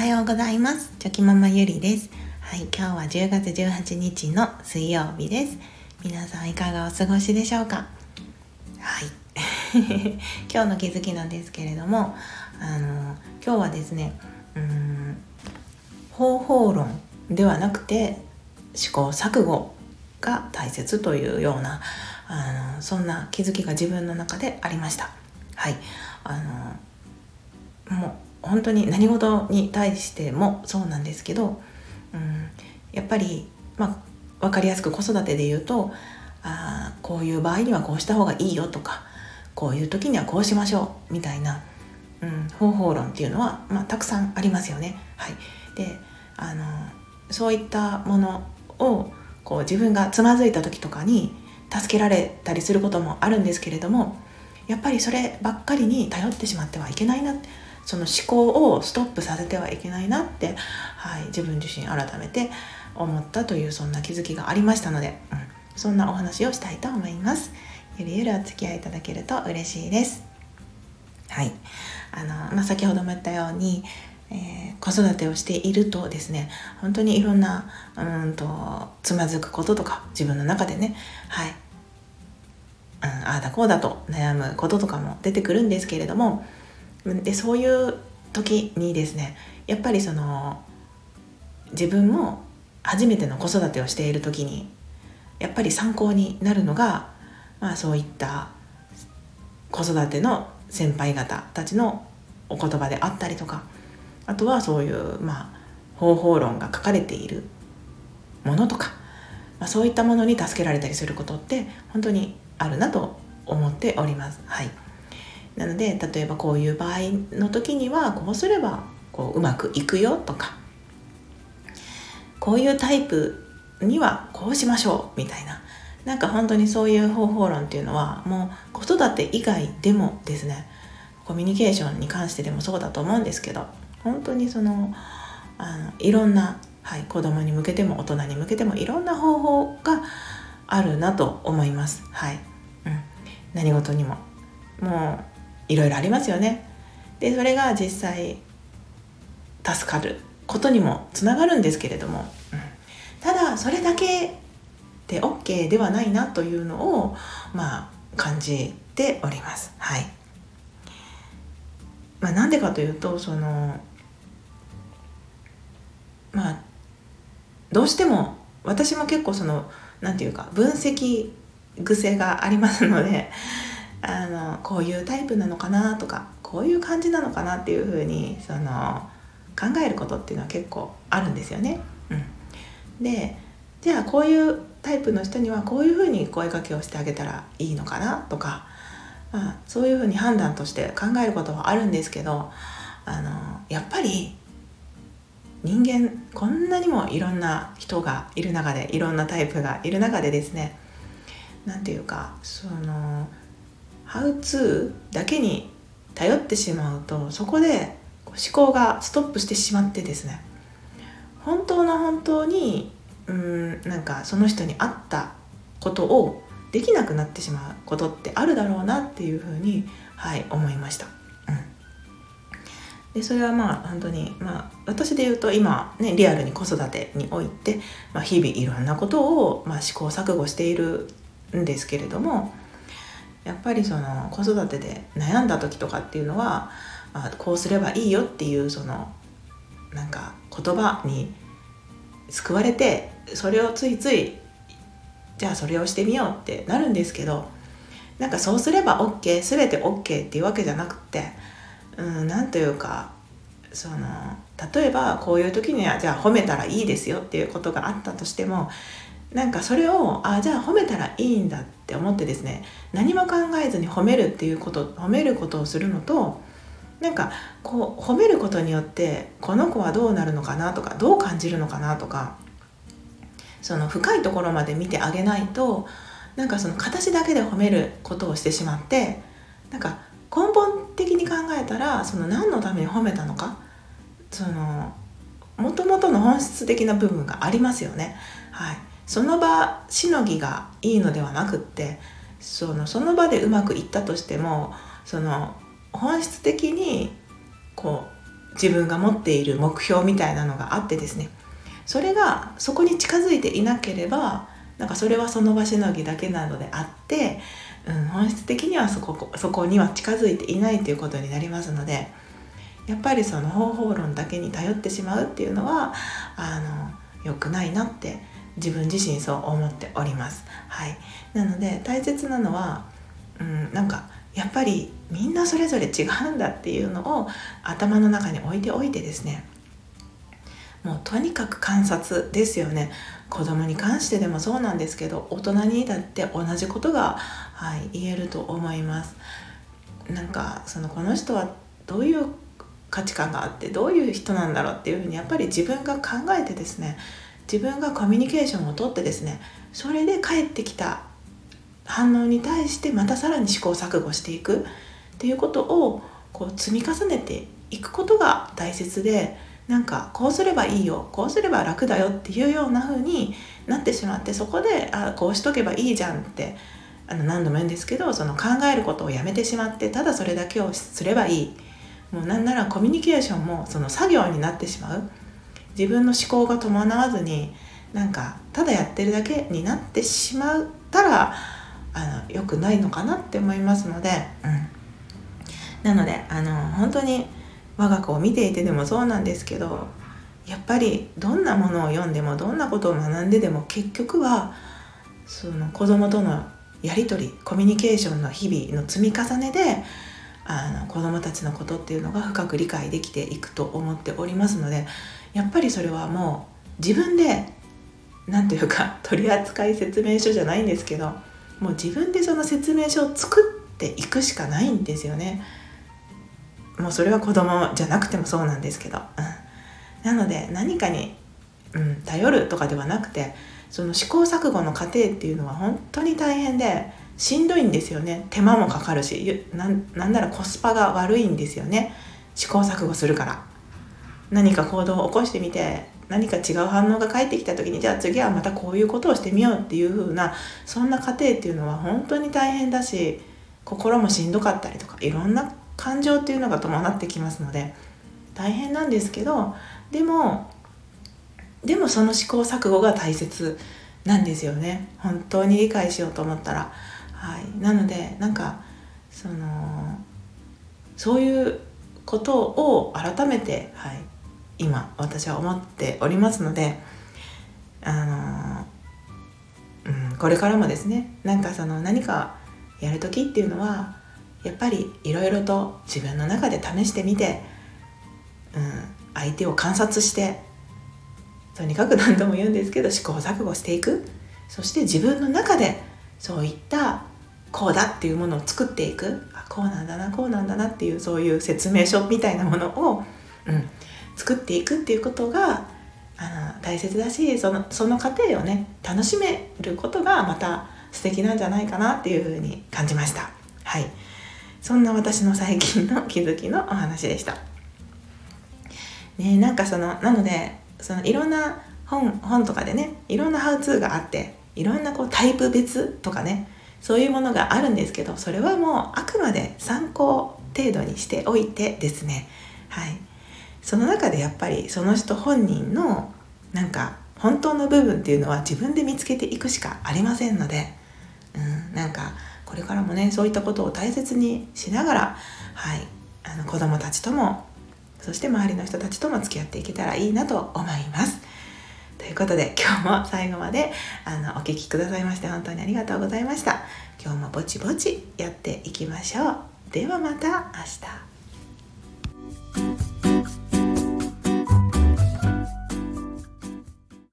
はようございます。チョキママゆりです。はい今日は10月18日の水曜日です。皆さんいかがお過ごしでしょうか？はい。今日の気づきなんですけれどもあの今日はですねうん方法論ではなくて試行錯誤が大切というようなあのそんな気づきが自分の中でありました。はい。あのもう本当に何事に対してもそうなんですけど、うん、やっぱり、まあ、分かりやすく子育てで言うとあこういう場合にはこうした方がいいよとかこういう時にはこうしましょうみたいな、うん、方法論っていうのは、まあ、たくさんありますよね。はい、であのそういったものをこう自分がつまずいた時とかに助けられたりすることもあるんですけれどもやっぱりそればっかりに頼ってしまってはいけないなってその思考をストップさせてはいけないなって、はい、自分自身改めて思ったというそんな気づきがありましたので、うん、そんなお話をしたいと思います。ゆるゆるお付き合いいただけると嬉しいです。はいあのまあ、先ほども言ったように、えー、子育てをしているとですね本当にいろんなうんとつまずくこととか自分の中でね、はい、うん、ああだこうだと悩むこととかも出てくるんですけれどもでそういう時にですねやっぱりその自分も初めての子育てをしている時にやっぱり参考になるのが、まあ、そういった子育ての先輩方たちのお言葉であったりとかあとはそういう、まあ、方法論が書かれているものとか、まあ、そういったものに助けられたりすることって本当にあるなと思っております。はい、なので例えばこういう場合の時にはこうすればこううまくいくよとかこういうタイプにはこうしましょうみたいな。なんか本当にそういう方法論っていうのはもう子育て以外でもですねコミュニケーションに関してでもそうだと思うんですけど本当にそのあのいろんな、はい、子供に向けても大人に向けてもいろんな方法があるなと思います。はい。うん、何事にも。もういろいろありますよね。でそれが実際助かることにもつながるんですけれども、うん、ただそれだけで OK ではないなというのをまあ感じております。はい。まあ、なんでかというとそのまあどうしても私も結構その何て言うか分析癖がありますのであのこういうタイプなのかなとかこういう感じなのかなっていうふうにその考えることっていうのは結構あるんですよね。うん、でじゃあこういうタイプの人にはこういうふうに声かけをしてあげたらいいのかなとか、まあ、そういうふうに判断として考えることはあるんですけどあのやっぱり人間こんなにもいろんな人がいる中でいろんなタイプがいる中でですね何て言うかそのハウツーだけに頼ってしまうとそこで思考がストップしてしまってですね本当の本当にうんなんかその人に合ったことをできなくなってしまうことってあるだろうなっていうふうに、はい、思いました。でそれはまあ本当にまあ私で言うと今ねリアルに子育てにおいて、まあ、日々いろんなことを、まあ、試行錯誤しているんですけれどもやっぱりその子育てで悩んだ時とかっていうのは、あ、こうすればいいよっていうそのなんか言葉に救われてそれをついついじゃあそれをしてみようってなるんですけどなんかそうすれば OK 全て OK っていうわけじゃなくてうんなんというかその例えばこういう時にはじゃあ褒めたらいいですよっていうことがあったとしてもなんかそれをあじゃあ褒めたらいいんだって思ってですね何も考えずに褒めるっていうこと褒めることをするのとなんかこう褒めることによってこの子はどうなるのかなとかどう感じるのかなとかその深いところまで見てあげないとなんかその形だけで褒めることをしてしまってなんか根本的に考えたらその何のために褒めたのかその元々の本質的な部分がありますよね。はいその場しのぎがいいのではなくってそのその場でうまくいったとしてもその本質的にこう自分が持っている目標みたいなのがあってですね。それがそこに近づいていなければなんかそれはその場しのぎだけなのであって、うん、本質的にはそこそこには近づいていないということになりますのでやっぱりその方法論だけに頼ってしまうっていうのはあの良くないなって自分自身そう思っております。はい、なので大切なのは、うん、なんかやっぱりみんなそれぞれ違うんだっていうのを頭の中に置いておいてですね。もうとにかく観察ですよね。子供に関してでもそうなんですけど大人にだって同じことが、はい、言えると思います。なんかそのこの人はどういう価値観があってどういう人なんだろうっていうふうにやっぱり自分が考えてですね自分がコミュニケーションをとってですねそれで返ってきた反応に対してまたさらに試行錯誤していくっていうことをこう積み重ねていくことが大切でなんかこうすればいいよこうすれば楽だよっていうような風になってしまってそこであこうしとけばいいじゃんってあの何度も言うんですけどその考えることをやめてしまってただそれだけをすればいい。もうなんならコミュニケーションもその作業になってしまう。自分の思考が伴わずになんかただやってるだけになってしまったらあの良くないのかなって思いますので、うん、なのであの本当に我が子を見ていてでもそうなんですけどやっぱりどんなものを読んでもどんなことを学んででも結局はその子供とのやり取りコミュニケーションの日々の積み重ねであの子供たちのことっていうのが深く理解できていくと思っておりますのでやっぱりそれはもう自分で何というか 取扱説明書じゃないんですけどもう自分でその説明書を作っていくしかないんですよね。もうそれは子供じゃなくてもそうなんですけど、うん、なので何かに、うん、頼るとかではなくてその試行錯誤の過程っていうのは本当に大変でしんどいんですよね。手間もかかるしなんならコスパが悪いんですよね。試行錯誤するから。何か行動を起こしてみて何か違う反応が返ってきた時にじゃあ次はまたこういうことをしてみようっていう風なそんな過程っていうのは本当に大変だし心もしんどかったりとかいろんな感情っていうのが伴ってきますので大変なんですけどでもでもその試行錯誤が大切なんですよね。本当に理解しようと思ったら。はい、なのでなんかそのそういうことを改めて、はい、今私は思っておりますのであの、うん、これからもですねなんかその何かやる時っていうのはやっぱりいろいろと自分の中で試してみて、うん、相手を観察してとにかく何度も言うんですけど試行錯誤していく。そして自分の中でそういったこうだっていうものを作っていくあこうなんだなこうなんだなっていうそういう説明書みたいなものを、うん、作っていくっていうことがあの大切だしそのその過程をね楽しめることがまた素敵なんじゃないかなっていうふうに感じました。はいそんな私の最近の気づきのお話でした。ね、なんかそのなのでそのいろんな本本とかでねいろんなハウツーがあっていろんなこうタイプ別とかねそういうものがあるんですけどそれはもうあくまで参考程度にしておいてですねはいその中でやっぱりその人本人のなんか本当の部分っていうのは自分で見つけていくしかありませんので、うん、なんかこれからもねそういったことを大切にしながら、はい、あの子供たちともそして周りの人たちとも付き合っていけたらいいなと思います。ということで今日も最後まであのお聴きくださいまして本当にありがとうございました。今日もぼちぼちやっていきましょう。ではまた明日。